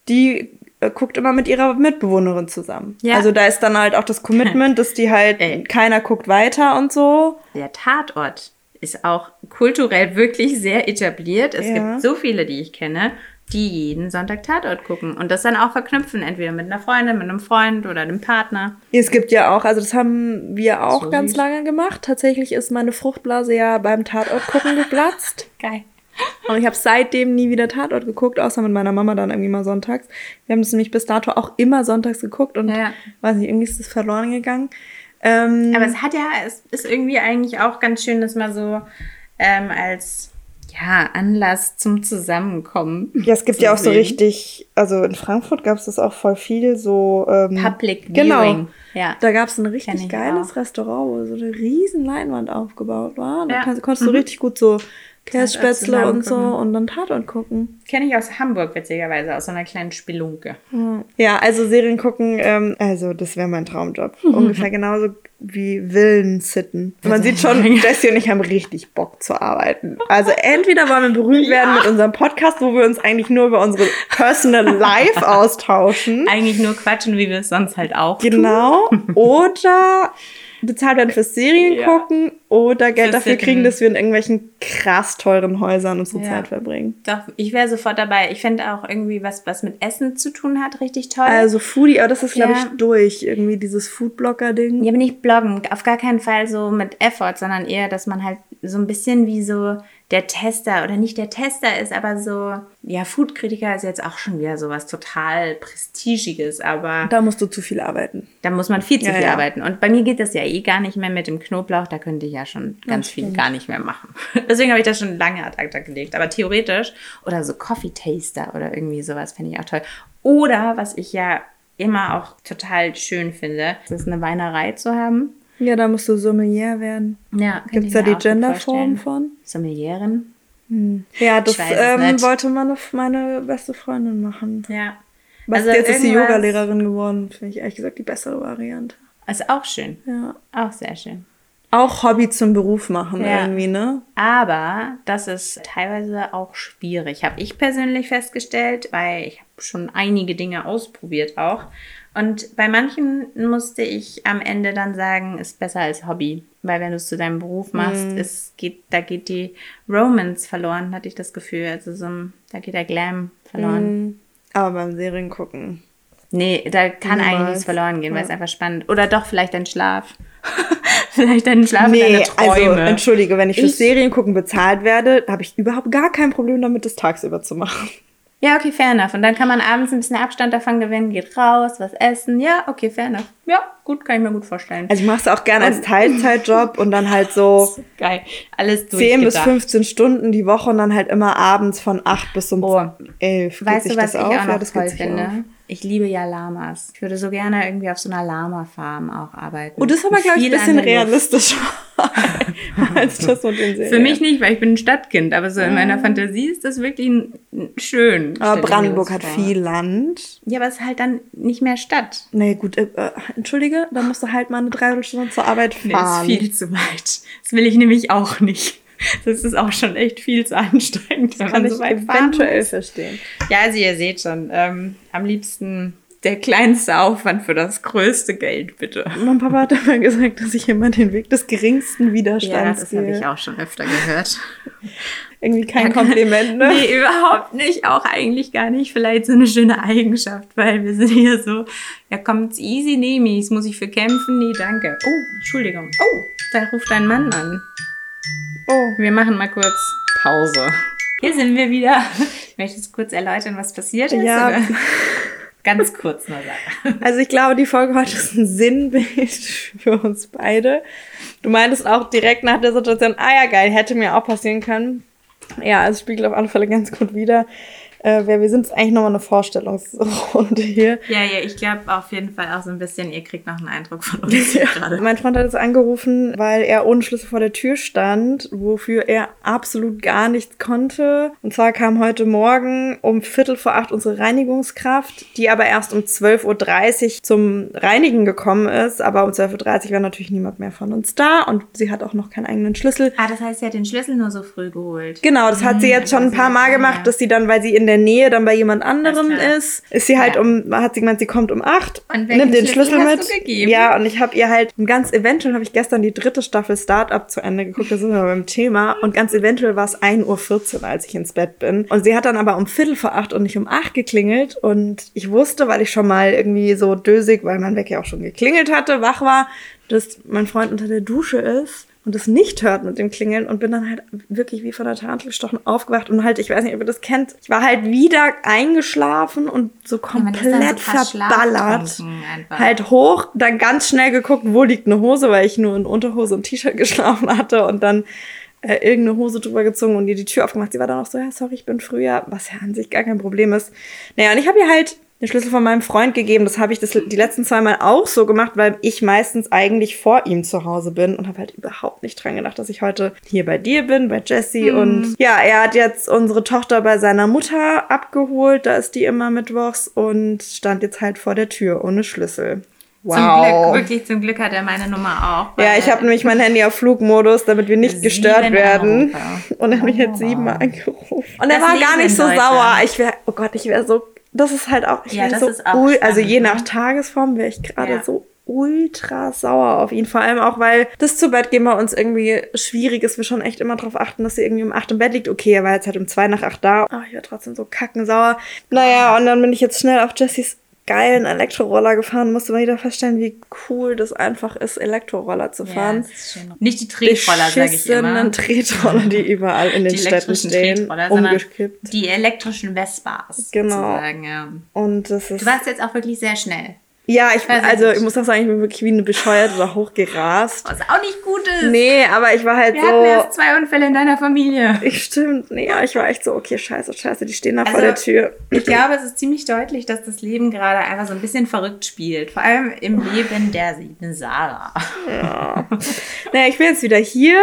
S2: die äh, guckt immer mit ihrer Mitbewohnerin zusammen.
S1: Ja.
S2: Also da ist dann halt auch das Commitment, dass die halt,
S1: Ey.
S2: keiner guckt weiter und so.
S1: Der Tatort ist auch kulturell wirklich sehr etabliert. Es
S2: Ja.
S1: gibt so viele, die ich kenne, die jeden Sonntag Tatort gucken und das dann auch verknüpfen, entweder mit einer Freundin, mit einem Freund oder einem Partner.
S2: Es gibt ja auch, also das haben wir auch
S1: So
S2: ganz lange gemacht. Tatsächlich ist meine Fruchtblase ja beim Tatort gucken geplatzt.
S1: Geil.
S2: Und ich habe seitdem nie wieder Tatort geguckt, außer mit meiner Mama dann irgendwie mal sonntags. Wir haben es nämlich bis dato auch immer sonntags geguckt und
S1: Ja.
S2: weiß nicht, irgendwie ist es verloren gegangen. Ähm,
S1: Aber es hat ja, es ist irgendwie eigentlich auch ganz schön, das mal so ähm, als ja, Anlass zum Zusammenkommen.
S2: ja, es gibt ja auch so
S1: sehen.
S2: richtig, also in Frankfurt gab es das auch voll viel, so ähm,
S1: Public
S2: Genau.
S1: Viewing. Ja.
S2: Da gab es ein richtig
S1: ich
S2: geiles
S1: auch.
S2: Restaurant, wo so eine riesen Leinwand aufgebaut war. Da
S1: Ja.
S2: kannst, konntest du
S1: Mhm.
S2: richtig gut so Kässpätzle und so und dann Tatort gucken.
S1: Kenne ich aus Hamburg, witzigerweise, aus so einer kleinen Spelunke.
S2: Ja, also Serien gucken, ähm, also das wäre mein Traumjob. Ungefähr genauso wie Villen sitten. Man sieht schon, Jessie und ich haben richtig Bock zu arbeiten. Also entweder wollen wir berühmt werden mit unserem Podcast, wo wir uns eigentlich nur über unsere Personal Life austauschen.
S1: Eigentlich nur quatschen, wie wir es sonst halt auch
S2: Genau. Oder bezahlt werden fürs Serien
S1: Ja.
S2: gucken oder Geld
S1: Fürs
S2: dafür
S1: Sitten.
S2: kriegen, dass wir in irgendwelchen krass teuren Häusern unsere
S1: Ja.
S2: Zeit verbringen.
S1: Doch, ich wäre sofort dabei. Ich fände auch irgendwie was, was mit Essen zu tun hat, richtig toll.
S2: Also Foodie, aber das ist, glaube
S1: Ja.
S2: ich, durch. Irgendwie dieses Foodblocker-Ding.
S1: Ja, aber nicht bloggen, auf gar keinen Fall so mit Effort, sondern eher, dass man halt so ein bisschen wie so der Tester oder nicht der Tester ist, aber so, ja, Foodkritiker ist jetzt auch schon wieder sowas total Prestigiges, aber
S2: Da musst du zu viel arbeiten.
S1: da muss man viel zu
S2: Ja,
S1: viel
S2: ja.
S1: arbeiten. Und bei mir geht das ja eh gar nicht mehr mit dem Knoblauch, da könnte ich ja schon ganz viel gar nicht mehr machen. Deswegen habe ich das schon lange ad acta gelegt. Aber theoretisch, oder so Coffee Taster oder irgendwie sowas fände ich auch toll. Oder, was ich ja immer auch total schön finde, ist eine Weinerei zu haben.
S2: Ja, da musst du Sommelier werden.
S1: Ja,
S2: Gibt es da die Genderform von?
S1: Sommelieren.
S2: Ja, das ähm, wollte meine, meine beste Freundin machen.
S1: Ja.
S2: Was
S1: Also
S2: jetzt ist sie Yoga-Lehrerin geworden. Finde ich ehrlich gesagt die bessere Variante.
S1: Ist auch schön.
S2: Ja.
S1: Auch sehr schön.
S2: Auch Hobby zum Beruf machen
S1: Ja.
S2: irgendwie, ne?
S1: Aber das ist teilweise auch schwierig, habe ich persönlich festgestellt, weil ich habe schon einige Dinge ausprobiert auch. Und bei manchen musste ich am Ende dann sagen, ist besser als Hobby. Weil wenn du es zu deinem Beruf machst, es geht, da geht die Romance verloren, hatte ich das Gefühl. Also so, ein- da geht der Glam verloren.
S2: Aber beim Serien gucken.
S1: Nee, da kann eigentlich
S2: Niemals.
S1: nichts verloren gehen, weil
S2: Ja.
S1: es einfach spannend. Oder doch vielleicht dein Schlaf. vielleicht dein Schlaf und
S2: Nee,
S1: deine
S2: also
S1: Träume.
S2: entschuldige, wenn ich für
S1: Ich-
S2: Serien gucken bezahlt werde, habe ich überhaupt gar kein Problem damit, das tagsüber zu machen.
S1: Ja, okay, fair enough. Und dann kann man abends ein bisschen Abstand davon gewinnen, geht raus, was essen. Ja, okay, fair enough. Ja, gut, kann ich mir gut vorstellen.
S2: Also ich mache es auch gerne als Teilzeitjob und dann halt so
S1: Geil. Alles
S2: 10 bis
S1: durchgedacht.
S2: 15 Stunden die Woche und dann halt immer abends von 8 bis um
S1: Oh.
S2: 11. Geht
S1: Weißt du, was ich
S2: auf?
S1: auch
S2: Ja,
S1: noch
S2: das
S1: toll finde?
S2: auf.
S1: Ich liebe ja Lamas. Ich würde so gerne irgendwie auf so einer Lama-Farm auch arbeiten.
S2: Oh, das ist aber, glaube ich, ein bisschen realistischer als das mit den Serien.
S1: Für mich nicht, weil ich bin ein Stadtkind, aber so in meiner Fantasie ist das wirklich schön.
S2: Aber Brandenburg hat viel Land.
S1: Ja, aber es ist halt dann nicht mehr Stadt.
S2: Nee, gut, äh, äh, entschuldige, dann musst du halt mal eine Dreiviertelstunde zur Arbeit
S1: Nee, ist
S2: fahren.
S1: viel zu weit. Das will ich nämlich auch nicht. Das ist auch schon echt viel zu anstrengend, wenn
S2: kann
S1: man
S2: ich
S1: so weit fahren
S2: eventuell
S1: muss.
S2: verstehen.
S1: Ja, also ihr seht schon, ähm, am liebsten der kleinste Aufwand für das größte Geld, bitte.
S2: Mein Papa hat immer gesagt, dass ich immer den Weg des geringsten
S1: Ja,
S2: Widerstands
S1: das habe
S2: gehe.
S1: ich auch schon öfter gehört.
S2: Irgendwie kein Kompliment, ne?
S1: Nee, überhaupt nicht. Auch eigentlich gar nicht. Vielleicht so eine schöne Eigenschaft, weil wir sind hier so, ja, kommt's easy, nehme ich's. Muss ich für kämpfen? Nee, danke. Oh, Entschuldigung. Oh, da ruft ein Mann an.
S2: Oh,
S1: Wir machen mal kurz Pause. Hier sind wir wieder. Ich möchte jetzt kurz erläutern, was passiert ist.
S2: Ja.
S1: Ganz kurz nur sagen.
S2: Also ich glaube, die Folge heute ist ein Sinnbild für uns beide. Du meintest auch direkt nach der Situation, ah ja geil, hätte mir auch passieren können. Ja, es spiegelt auf alle Fälle ganz gut wider, äh, wer wir sind. Es ist eigentlich nochmal eine Vorstellungsrunde hier.
S1: Ja, ja, ich glaube auf jeden Fall auch so ein bisschen, ihr kriegt noch einen Eindruck von uns hier gerade.
S2: Mein Freund hat jetzt angerufen, weil er ohne Schlüssel vor der Tür stand, wofür er absolut gar nichts konnte. Und zwar kam heute Morgen um Viertel vor acht unsere Reinigungskraft, die aber erst um 12.30 Uhr zum Reinigen gekommen ist. Aber um 12.30 Uhr war natürlich niemand mehr von uns da und sie hat auch noch keinen eigenen Schlüssel.
S1: Ah, das heißt, sie hat den Schlüssel nur so früh geholt.
S2: Genau, das hat sie jetzt schon ein paar Mal gemacht, dass sie dann, weil sie in der Nähe dann bei jemand anderem ist, ist sie halt
S1: Ja.
S2: um, hat sie gemeint, sie kommt um acht, nimmt den
S1: Schlüssel
S2: mit. Ja, und ich habe ihr halt ganz eventuell habe ich gestern die dritte Staffel Startup zu Ende geguckt, da sind wir beim Thema und ganz eventuell war es 1.14 Uhr, als ich ins Bett bin. Und sie hat dann aber um Viertel vor acht und nicht um acht geklingelt und ich wusste, weil ich schon mal irgendwie so dösig, weil mein Wecker ja auch schon geklingelt hatte, wach war, dass mein Freund unter der Dusche ist. Und es nicht hört mit dem Klingeln und bin dann halt wirklich wie von der Tarantel gestochen aufgewacht und halt, ich weiß nicht, ob ihr das kennt, ich war halt wieder eingeschlafen und so komplett so verballert. Halt hoch, dann ganz schnell geguckt, wo liegt eine Hose, weil ich nur in Unterhose und T-Shirt geschlafen hatte und dann äh, irgendeine Hose drüber gezogen und ihr die Tür aufgemacht. Sie war dann auch so, ja, sorry, ich bin früher, was ja an sich gar kein Problem ist. Naja, und ich habe ihr halt den Schlüssel von meinem Freund gegeben. Das habe ich das, die letzten zwei Mal auch so gemacht, weil ich meistens eigentlich vor ihm zu Hause bin und habe halt überhaupt nicht dran gedacht, dass ich heute hier bei dir bin, bei Jesse. Mhm. Und ja, er hat jetzt unsere Tochter bei seiner Mutter abgeholt. Da ist die immer mittwochs und stand jetzt halt vor der Tür ohne Schlüssel.
S1: Wow. Zum Glück, wirklich zum Glück hat er meine Nummer
S2: auch. Ja, ich habe nämlich mein Handy auf Flugmodus, damit wir nicht gestört werden. Anrufe. Und er hat mich jetzt siebenmal angerufen. Und er war gar nicht so sauer. Ich wäre, oh Gott, ich wäre so, das ist halt auch, ich ja, das so, ist auch spannend, also je nach? Tagesform wäre ich gerade ja. so ultra sauer auf ihn. Vor allem auch, weil das zu Bett gehen bei uns irgendwie schwierig ist. Wir schon echt immer darauf achten, dass sie irgendwie um acht im Bett liegt. Okay, er war jetzt halt um zwei nach acht da. Aber ich war trotzdem so kackensauer. Naja, und dann bin ich jetzt schnell auf Jessys geilen Elektroroller gefahren, musste man wieder feststellen, wie cool das einfach ist, Elektroroller zu fahren.
S1: Ja, Nicht die Tretroller, sage ich immer.
S2: Tretroller, die überall in den Städten stehen, umgekippt.
S1: Die elektrischen Vespas.
S2: Genau. Ja. Und das ist
S1: du warst jetzt auch wirklich sehr schnell.
S2: Ja, ich, also ich muss auch sagen, ich bin wirklich wie eine bescheuerte da hochgerast.
S1: Was auch nicht gut ist.
S2: Nee, aber ich war halt
S1: Wir
S2: so.
S1: Wir hatten erst zwei Unfälle in deiner Familie.
S2: Ich stimmt. Nee, aber ich war echt so, okay, scheiße, scheiße, die stehen da also, vor der Tür.
S1: Ich glaube, es ist ziemlich deutlich, dass das Leben gerade einfach so ein bisschen verrückt spielt. Vor allem im Leben der Sarah.
S2: Ja. naja, ich bin jetzt wieder hier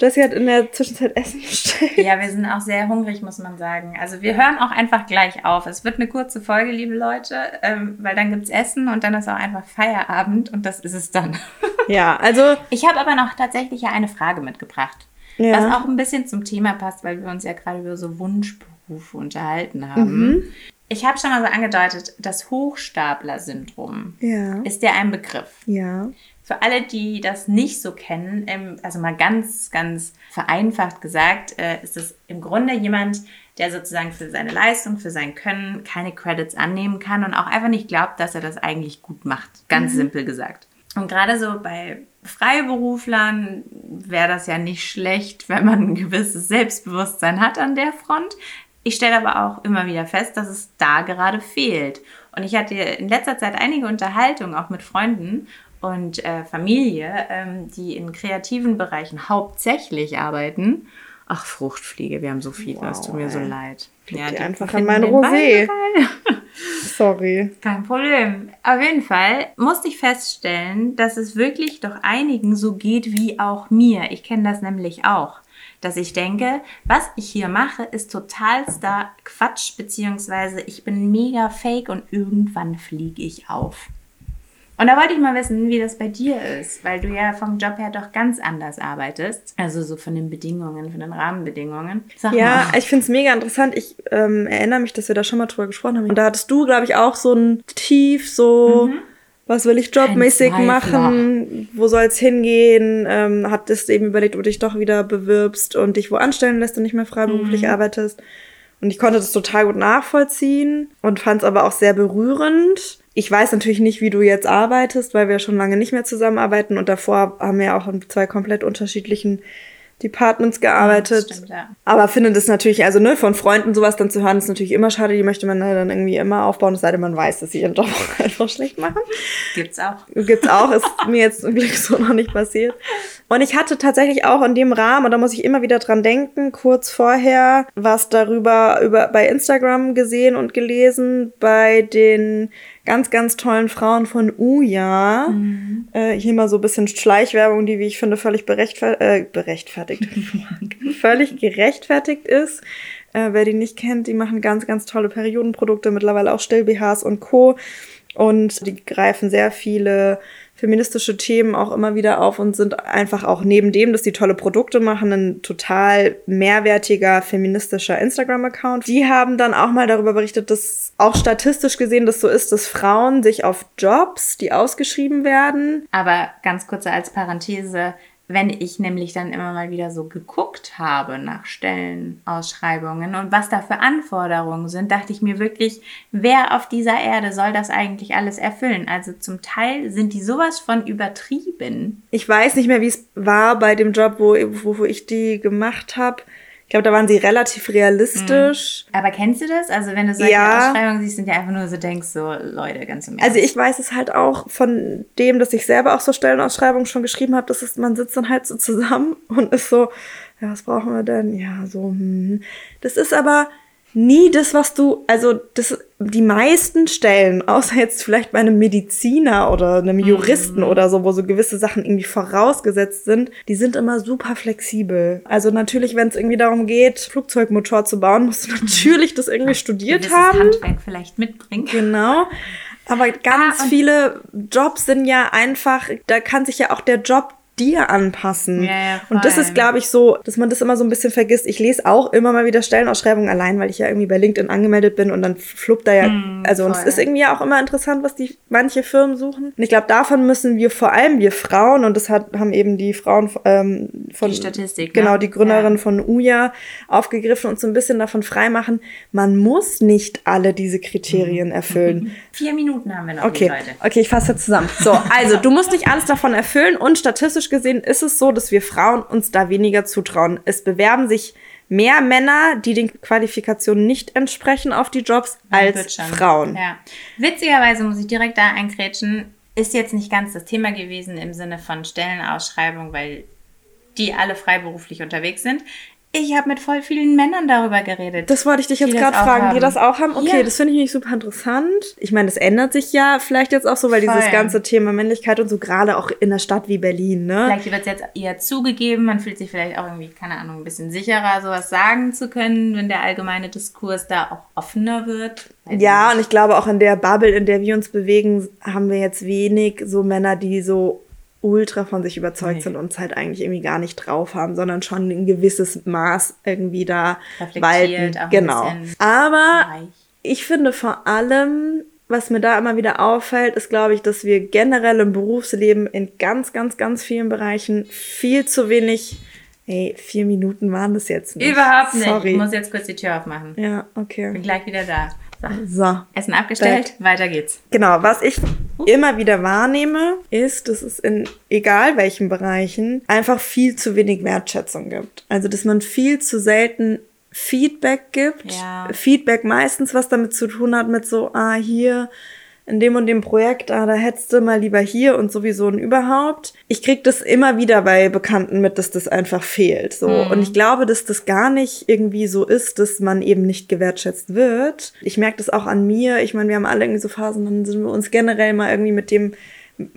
S2: Jessie hat in der Zwischenzeit Essen bestellt.
S1: Ja, wir sind auch sehr hungrig, muss man sagen. Also wir hören auch einfach gleich auf. Es wird eine kurze Folge, liebe Leute, ähm, weil dann gibt es Essen und dann ist auch einfach Feierabend und das ist es dann.
S2: Ja, also...
S1: Ich habe aber noch tatsächlich eine Frage mitgebracht, ja. was auch ein bisschen zum Thema passt, weil wir uns ja gerade über so Wunschberufe unterhalten haben. Mhm. Ich habe schon mal so angedeutet, das Hochstapler-Syndrom
S2: ja.
S1: ist dir ein Begriff.
S2: Ja.
S1: Für alle, die das nicht so kennen, ähm, also mal ganz, ganz vereinfacht gesagt, äh, ist es im Grunde jemand, der sozusagen für seine Leistung, für sein Können keine Credits annehmen kann und auch einfach nicht glaubt, dass er das eigentlich gut macht. Ganz mhm. simpel gesagt. Und gerade so bei Freiberuflern wäre das ja nicht schlecht, wenn man ein gewisses Selbstbewusstsein hat an der Front. Ich stelle aber auch immer wieder fest, dass es da gerade fehlt. Und ich hatte in letzter Zeit einige Unterhaltungen auch mit Freunden und äh, Familie, ähm, die in kreativen Bereichen hauptsächlich arbeiten. Ach, Fruchtfliege, wir haben so viele, wow, es tut mir so leid.
S2: Ja, die einfach an mein Rosé. Sorry.
S1: Kein Problem. Auf jeden Fall musste ich feststellen, dass es wirklich doch einigen so geht wie auch mir. Ich kenne das nämlich auch. Dass ich denke, was ich hier mache, ist totalster Quatsch, beziehungsweise ich bin mega fake und irgendwann fliege ich auf. Und da wollte ich mal wissen, wie das bei dir ist, weil du ja vom Job her doch ganz anders arbeitest. Also so von den Bedingungen, von den Rahmenbedingungen.
S2: Sag ja, mal. ich finde es mega interessant. Ich ähm, erinnere mich, dass wir da schon mal drüber gesprochen haben. Und da hattest du, glaube ich, auch so ein Tief, so. Mhm. Was will ich jobmäßig machen? Wo soll es hingehen? Ähm, hattest eben überlegt, ob du dich doch wieder bewirbst und dich wo anstellen lässt und nicht mehr freiberuflich mhm. arbeitest. Und ich konnte das total gut nachvollziehen und fand es aber auch sehr berührend ich weiß natürlich nicht, wie du jetzt arbeitest, weil wir schon lange nicht mehr zusammenarbeiten und davor haben wir auch in zwei komplett unterschiedlichen Departments gearbeitet. Ja, stimmt, ja. Aber finde das natürlich, also ne, von Freunden sowas dann zu hören, ist natürlich immer schade. Die möchte man dann irgendwie immer aufbauen, es sei denn, man weiß, dass sie ihren Job einfach schlecht machen.
S1: Gibt's auch.
S2: Gibt's auch, ist mir jetzt zum Glück so noch nicht passiert. Und ich hatte tatsächlich auch in dem Rahmen, und da muss ich immer wieder dran denken, kurz vorher was darüber über, bei Instagram gesehen und gelesen, bei den ganz, ganz tollen Frauen von Uja. Mhm. Äh, hier mal so ein bisschen Schleichwerbung, die, wie ich finde, völlig berechtfer äh, berechtfertigt, völlig gerechtfertigt ist. Äh, wer die nicht kennt, die machen ganz, ganz tolle Periodenprodukte, mittlerweile auch Still-BHs und Co. Und die greifen sehr viele feministische Themen auch immer wieder auf und sind einfach auch neben dem, dass die tolle Produkte machen, ein total mehrwertiger feministischer Instagram-Account. Die haben dann auch mal darüber berichtet, dass auch statistisch gesehen das so ist, dass Frauen sich auf Jobs, die ausgeschrieben werden.
S1: Aber ganz kurz als Parenthese, wenn ich nämlich dann immer mal wieder so geguckt habe nach Stellenausschreibungen und was da für Anforderungen sind, dachte ich mir wirklich, wer auf dieser Erde soll das eigentlich alles erfüllen? Also zum Teil sind die sowas von übertrieben.
S2: Ich weiß nicht mehr, wie es war bei dem Job, wo, wo, wo ich die gemacht habe. Ich glaube, da waren sie relativ realistisch.
S1: Mhm. Aber kennst du das? Also wenn du solche ja. Ausschreibungen siehst, sind ja einfach nur so denkst, so Leute, ganz im
S2: Ernst. Also ich weiß es halt auch von dem, dass ich selber auch so Stellenausschreibungen schon geschrieben habe, dass es, man sitzt dann halt so zusammen und ist so, ja, was brauchen wir denn? Ja, so, hm. Das ist aber, nie das, was du, also das, die meisten Stellen, außer jetzt vielleicht bei einem Mediziner oder einem Juristen mhm. oder so, wo so gewisse Sachen irgendwie vorausgesetzt sind, die sind immer super flexibel. Also natürlich, wenn es irgendwie darum geht, Flugzeugmotor zu bauen, musst du natürlich das irgendwie studiert haben.
S1: Handwerk vielleicht mitbringen.
S2: Genau. Aber ganz ah, viele Jobs sind ja einfach, da kann sich ja auch der Job dir anpassen.
S1: Ja, ja,
S2: und das ist, glaube ich, so, dass man das immer so ein bisschen vergisst. Ich lese auch immer mal wieder Stellenausschreibungen allein, weil ich ja irgendwie bei LinkedIn angemeldet bin und dann fluppt da ja, mm, also voll. und es ist irgendwie auch immer interessant, was die manche Firmen suchen. Und ich glaube, davon müssen wir vor allem wir Frauen und das hat, haben eben die Frauen ähm, von
S1: die Statistik,
S2: genau ne? die Gründerin ja. von Uja aufgegriffen und so ein bisschen davon freimachen. Man muss nicht alle diese Kriterien mhm. erfüllen.
S1: Vier Minuten haben wir noch.
S2: Okay, okay, ich fasse jetzt zusammen. So, also du musst nicht alles davon erfüllen und statistisch statistisch gesehen ist es so, dass wir Frauen uns da weniger zutrauen. Es bewerben sich mehr Männer, die den Qualifikationen nicht entsprechen auf die Jobs, als Frauen.
S1: Ja. Witzigerweise muss ich direkt da eingrätschen, ist jetzt nicht ganz das Thema gewesen im Sinne von Stellenausschreibung, weil die alle freiberuflich unterwegs sind. Ich habe mit voll vielen Männern darüber geredet.
S2: Das wollte ich dich jetzt gerade fragen, haben. die das auch haben. Okay, ja. das finde ich nicht super interessant. Ich meine, das ändert sich ja vielleicht jetzt auch so, weil voll. dieses ganze Thema Männlichkeit und so gerade auch in einer Stadt wie Berlin, ne?
S1: Vielleicht wird es jetzt eher zugegeben, man fühlt sich vielleicht auch irgendwie, keine Ahnung, ein bisschen sicherer, sowas sagen zu können, wenn der allgemeine Diskurs da auch offener wird.
S2: Ja, und ich glaube auch in der Bubble, in der wir uns bewegen, haben wir jetzt wenig so Männer, die so ultra von sich überzeugt nee. sind und es halt eigentlich irgendwie gar nicht drauf haben, sondern schon ein gewisses Maß irgendwie da walten. Genau. Aber weich. ich finde vor allem, was mir da immer wieder auffällt, ist, glaube ich, dass wir generell im Berufsleben in ganz, ganz, ganz vielen Bereichen viel zu wenig Ey, vier Minuten waren das jetzt
S1: nicht. Überhaupt nicht. Sorry. Ich muss jetzt kurz die Tür aufmachen.
S2: Ja, okay.
S1: Bin gleich wieder da.
S2: So.
S1: Essen abgestellt, Bett. weiter geht's.
S2: Genau, was ich immer wieder wahrnehme, ist, dass es in egal welchen Bereichen einfach viel zu wenig Wertschätzung gibt. Also, dass man viel zu selten Feedback gibt.
S1: Ja.
S2: Feedback meistens, was damit zu tun hat mit so, ah, hier in dem und dem Projekt, ah, da hättest du mal lieber hier und sowieso und überhaupt. Ich krieg das immer wieder bei Bekannten mit, dass das einfach fehlt. So. Mhm. Und ich glaube, dass das gar nicht irgendwie so ist, dass man eben nicht gewertschätzt wird. Ich merke das auch an mir. Ich meine, wir haben alle irgendwie so Phasen, dann sind wir uns generell mal irgendwie mit dem,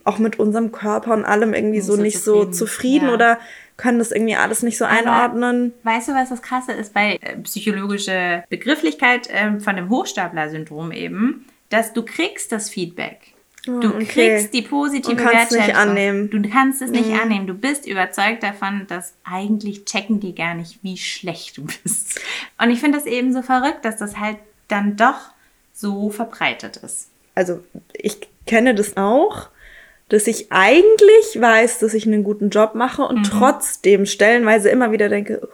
S2: auch mit unserem Körper und allem irgendwie so, so nicht zufrieden. so zufrieden ja. oder können das irgendwie alles nicht so einordnen.
S1: Aber weißt du, was das Krasse ist bei äh, psychologische Begrifflichkeit äh, von dem Hochstapler-Syndrom eben? Dass du kriegst das Feedback. Oh, du okay. kriegst die positive
S2: du kannst Wertschätzung. Nicht annehmen.
S1: Du kannst es nicht mhm. annehmen. Du bist überzeugt davon, dass eigentlich checken die gar nicht, wie schlecht du bist. Und ich finde das eben so verrückt, dass das halt dann doch so verbreitet ist.
S2: Also ich kenne das auch dass ich eigentlich weiß, dass ich einen guten Job mache und mhm. trotzdem stellenweise immer wieder denke,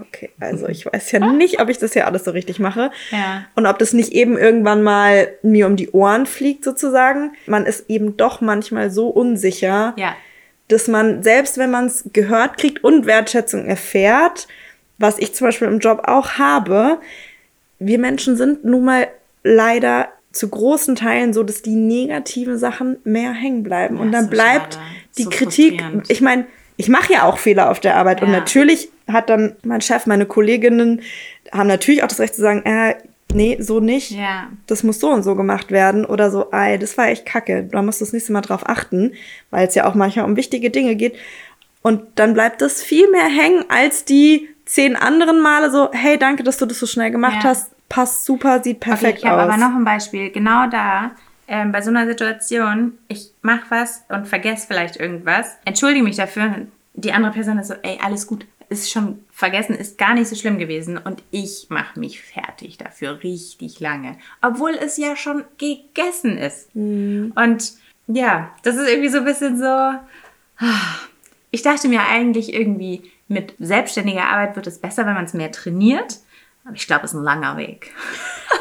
S2: okay, also ich weiß ja nicht, ob ich das hier alles so richtig mache.
S1: Ja.
S2: Und ob das nicht eben irgendwann mal mir um die Ohren fliegt sozusagen. Man ist eben doch manchmal so unsicher,
S1: ja.
S2: dass man, selbst wenn man es gehört kriegt und Wertschätzung erfährt, was ich zum Beispiel im Job auch habe, wir Menschen sind nun mal leider zu großen Teilen so, dass die negativen Sachen mehr hängen bleiben. Ja, und dann bleibt die so Kritik, ich meine, ich mache ja auch Fehler auf der Arbeit ja. und natürlich hat dann mein Chef, meine Kolleginnen haben natürlich auch das Recht zu sagen, äh, nee, so nicht.
S1: Ja.
S2: Das muss so und so gemacht werden oder so, ey, das war echt kacke. Da musst du das nächste Mal drauf achten, weil es ja auch manchmal um wichtige Dinge geht. Und dann bleibt das viel mehr hängen als die zehn anderen Male so, hey, danke, dass du das so schnell gemacht ja. hast passt super, sieht perfekt okay, ich aus. Ich habe
S1: aber noch ein Beispiel. Genau da, ähm, bei so einer Situation, ich mache was und vergesse vielleicht irgendwas, entschuldige mich dafür. Die andere Person ist so, ey, alles gut, ist schon vergessen, ist gar nicht so schlimm gewesen und ich mache mich fertig dafür richtig lange, obwohl es ja schon gegessen ist.
S2: Mhm.
S1: Und ja, das ist irgendwie so ein bisschen so, ich dachte mir eigentlich irgendwie, mit selbstständiger Arbeit wird es besser, wenn man es mehr trainiert. Aber ich glaube, es ist ein langer Weg.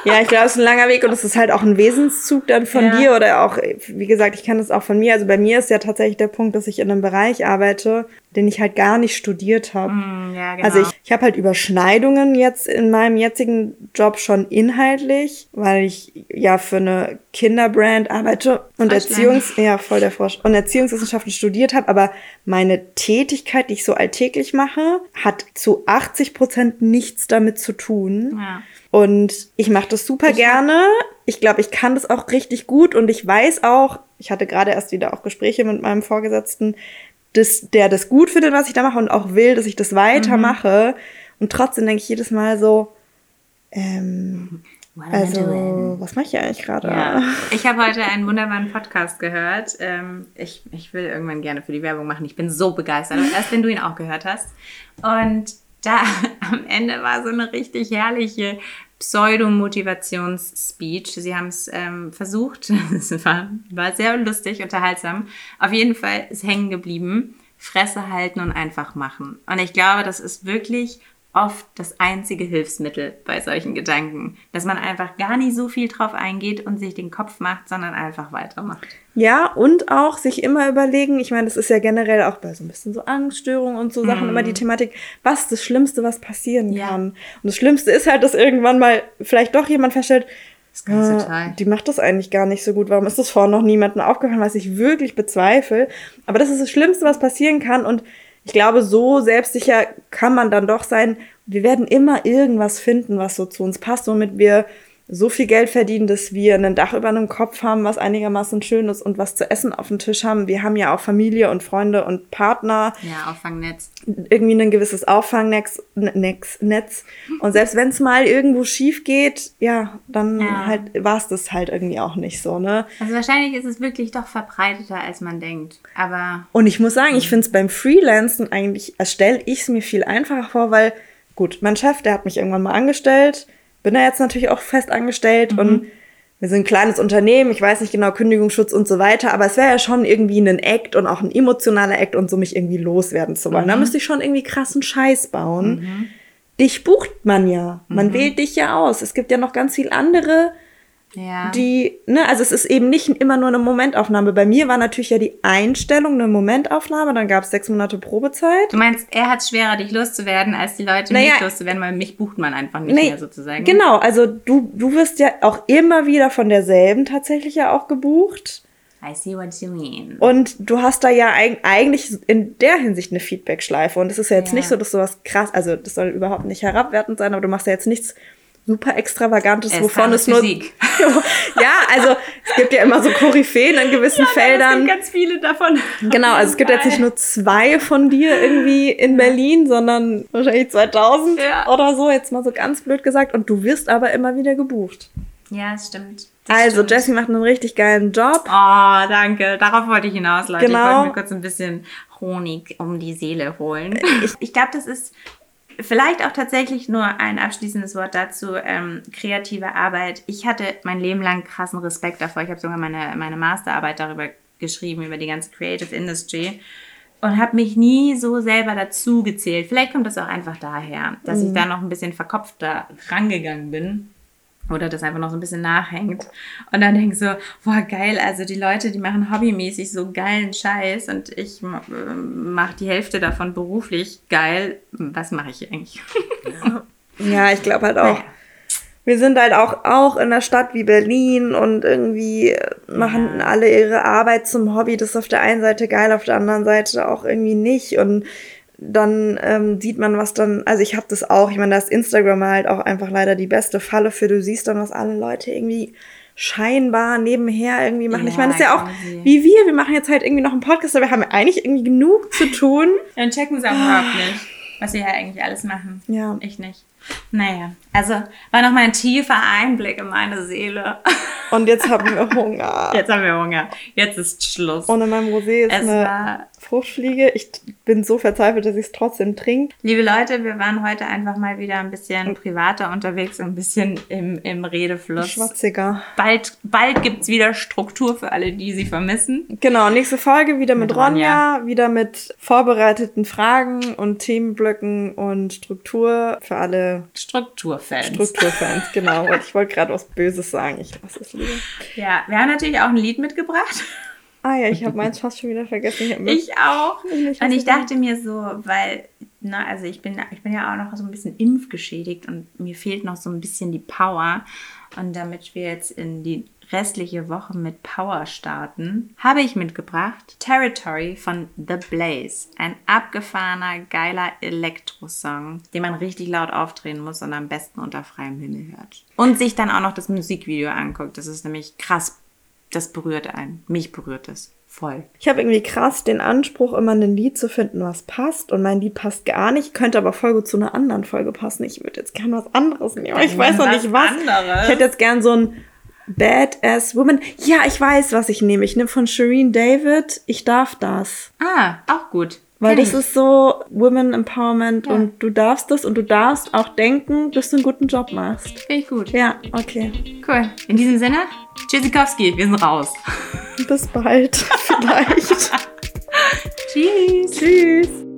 S2: Ja, ich glaube, es ist ein langer Weg und es ist halt auch ein Wesenszug dann von ja. dir oder auch, wie gesagt, ich kann das auch von mir. Also bei mir ist ja tatsächlich der Punkt, dass ich in einem Bereich arbeite, den ich halt gar nicht studiert habe. Mm, ja, genau. Also ich, ich habe halt Überschneidungen jetzt in meinem jetzigen Job schon inhaltlich, weil ich ja für eine Kinderbrand arbeite und Erziehungs ja voll der Forsch und Erziehungswissenschaften studiert habe, aber meine Tätigkeit, die ich so alltäglich mache, hat zu 80 Prozent nichts damit zu tun. Ja. Und ich mache das super ich gerne. Ich glaube, ich kann das auch richtig gut und ich weiß auch, ich hatte gerade erst wieder auch Gespräche mit meinem Vorgesetzten, dass der das gut findet, was ich da mache und auch will, dass ich das weitermache. Mhm. Und trotzdem denke ich jedes Mal so, ähm, also, was mache ich eigentlich gerade? Ja.
S1: Ich habe heute einen wunderbaren Podcast gehört. Ähm, ich, ich will irgendwann gerne für die Werbung machen. Ich bin so begeistert. erst wenn du ihn auch gehört hast. Und da am Ende war so eine richtig herrliche Pseudo-Motivations-Speech. Sie haben es ähm, versucht. Es war, war sehr lustig, unterhaltsam. Auf jeden Fall ist hängen geblieben. Fresse halten und einfach machen. Und ich glaube, das ist wirklich oft das einzige Hilfsmittel bei solchen Gedanken, dass man einfach gar nicht so viel drauf eingeht und sich den Kopf macht, sondern einfach weitermacht.
S2: Ja, und auch sich immer überlegen, ich meine, das ist ja generell auch bei so ein bisschen so Angststörungen und so Sachen mm. immer die Thematik, was ist das Schlimmste, was passieren ja. kann. Und das Schlimmste ist halt, dass irgendwann mal vielleicht doch jemand feststellt, äh, die macht das eigentlich gar nicht so gut. Warum ist das vorher noch niemandem aufgefallen, was ich wirklich bezweifle? Aber das ist das Schlimmste, was passieren kann und ich glaube, so selbstsicher kann man dann doch sein. Wir werden immer irgendwas finden, was so zu uns passt, womit wir so viel Geld verdienen, dass wir ein Dach über einem Kopf haben, was einigermaßen schön ist und was zu essen auf dem Tisch haben. Wir haben ja auch Familie und Freunde und Partner.
S1: Ja, Auffangnetz.
S2: Irgendwie ein gewisses Auffangnetz. Netz. Und selbst wenn es mal irgendwo schief geht, ja, dann ja. halt war es das halt irgendwie auch nicht so, ne?
S1: Also wahrscheinlich ist es wirklich doch verbreiteter, als man denkt. Aber.
S2: Und ich muss sagen, ich finde es beim Freelancen eigentlich, stelle ich es mir viel einfacher vor, weil, gut, mein Chef, der hat mich irgendwann mal angestellt bin da jetzt natürlich auch fest angestellt mhm. und wir sind ein kleines Unternehmen, ich weiß nicht genau, Kündigungsschutz und so weiter, aber es wäre ja schon irgendwie ein Act und auch ein emotionaler Act und so mich irgendwie loswerden zu wollen. Mhm. Da müsste ich schon irgendwie krassen Scheiß bauen. Mhm. Dich bucht man ja. Man mhm. wählt dich ja aus. Es gibt ja noch ganz viel andere ja. Die, ne, also es ist eben nicht immer nur eine Momentaufnahme. Bei mir war natürlich ja die Einstellung eine Momentaufnahme, dann gab es sechs Monate Probezeit.
S1: Du meinst, er hat es schwerer, dich loszuwerden, als die Leute naja, mich loszuwerden, weil mich bucht man einfach nicht nee, mehr sozusagen.
S2: Genau, also du, du wirst ja auch immer wieder von derselben tatsächlich ja auch gebucht.
S1: I see what you mean.
S2: Und du hast da ja eigentlich in der Hinsicht eine Feedback-Schleife. Und es ist ja jetzt ja. nicht so, dass sowas krass, also das soll überhaupt nicht herabwertend sein, aber du machst ja jetzt nichts super extravagantes, es wovon es nur. Physik. ja, also es gibt ja immer so Koryphäen in gewissen ja, Feldern. Es gibt
S1: ganz viele davon.
S2: Genau, also es gibt jetzt nicht nur zwei von dir irgendwie in Berlin, sondern wahrscheinlich 2000 ja. oder so, jetzt mal so ganz blöd gesagt. Und du wirst aber immer wieder gebucht.
S1: Ja, es stimmt.
S2: Das also, stimmt. Jessie macht einen richtig geilen Job.
S1: Oh, danke. Darauf wollte ich hinaus, Leute. Genau. Ich wollte mir kurz ein bisschen Honig um die Seele holen. Ich, ich glaube, das ist Vielleicht auch tatsächlich nur ein abschließendes Wort dazu, ähm, kreative Arbeit. Ich hatte mein Leben lang krassen Respekt davor. Ich habe sogar meine, meine Masterarbeit darüber geschrieben, über die ganze Creative Industry und habe mich nie so selber dazu gezählt. Vielleicht kommt das auch einfach daher, dass mhm. ich da noch ein bisschen verkopfter rangegangen bin oder das einfach noch so ein bisschen nachhängt. Und dann denke ich so, boah, geil, also die Leute, die machen hobbymäßig so geilen Scheiß und ich äh, mache die Hälfte davon beruflich geil. Was mache ich eigentlich?
S2: ja, ich glaube halt auch. Naja. Wir sind halt auch, auch in einer Stadt wie Berlin und irgendwie machen ja. alle ihre Arbeit zum Hobby. Das ist auf der einen Seite geil, auf der anderen Seite auch irgendwie nicht. Und dann ähm, sieht man, was dann, also ich habe das auch, ich meine, da ist Instagram halt auch einfach leider die beste Falle für, du siehst dann, was alle Leute irgendwie scheinbar nebenher irgendwie machen. Ja, ich meine, das ist ja auch wie wir, wir machen jetzt halt irgendwie noch einen Podcast, aber wir haben eigentlich irgendwie genug zu tun.
S1: Dann checken sie auch überhaupt nicht, was wir ja eigentlich alles machen. Ja. Ich nicht. Naja, also war noch mal ein tiefer Einblick in meine Seele.
S2: Und jetzt haben wir Hunger.
S1: Jetzt haben wir Hunger. Jetzt ist Schluss.
S2: Und in meinem Rosé ist
S1: es
S2: eine Fruchtfliege. Ich bin so verzweifelt, dass ich es trotzdem trinke.
S1: Liebe Leute, wir waren heute einfach mal wieder ein bisschen privater unterwegs und ein bisschen im, im Redefluss.
S2: Schwatziger.
S1: Bald, bald gibt es wieder Struktur für alle, die sie vermissen.
S2: Genau, nächste Folge wieder mit,
S1: Mit
S2: Ronja,
S1: Ronja.
S2: wieder mit vorbereiteten Fragen und Themenblöcken und Struktur für alle
S1: Strukturfans.
S2: Strukturfans. genau, und ich wollte gerade was Böses sagen. Ich weiß es lieber.
S1: ja, wir haben natürlich auch ein Lied mitgebracht.
S2: Ah ja, ich habe meins fast schon wieder vergessen. Ich,
S1: Ich auch.
S2: Ich
S1: Und ich dachte mir so, weil, na, also ich bin, ich bin ja auch noch so ein bisschen impfgeschädigt und mir fehlt noch so ein bisschen die Power. Und damit wir jetzt in die restliche Woche mit Power starten, habe ich mitgebracht Territory von The Blaze. Ein abgefahrener, geiler Elektrosong, den man richtig laut aufdrehen muss und am besten unter freiem Himmel hört. Und sich dann auch noch das Musikvideo anguckt. Das ist nämlich krass. Das berührt einen. Mich berührt es. Voll.
S2: Ich habe irgendwie krass den Anspruch, immer ein Lied zu finden, was passt. Und mein Lied passt gar nicht, könnte aber voll gut zu einer anderen Folge passen. Ich würde jetzt gerne was anderes nehmen. Ich weiß noch nicht was.
S1: anderes?
S2: Ich hätte jetzt gern so ein Badass Woman. Ja, ich weiß, was ich nehme. Ich nehme von Shireen David. Ich darf das.
S1: Ah, auch gut.
S2: Weil das
S1: ich.
S2: ist so Women Empowerment
S1: Ja.
S2: und du darfst das und du darfst auch denken, dass du einen guten Job machst.
S1: Finde ich gut.
S2: Ja, okay.
S1: Cool. In diesem Sinne, Tschüssikowski, wir sind raus.
S2: Bis bald. Vielleicht.
S1: Tschüss.
S2: Tschüss.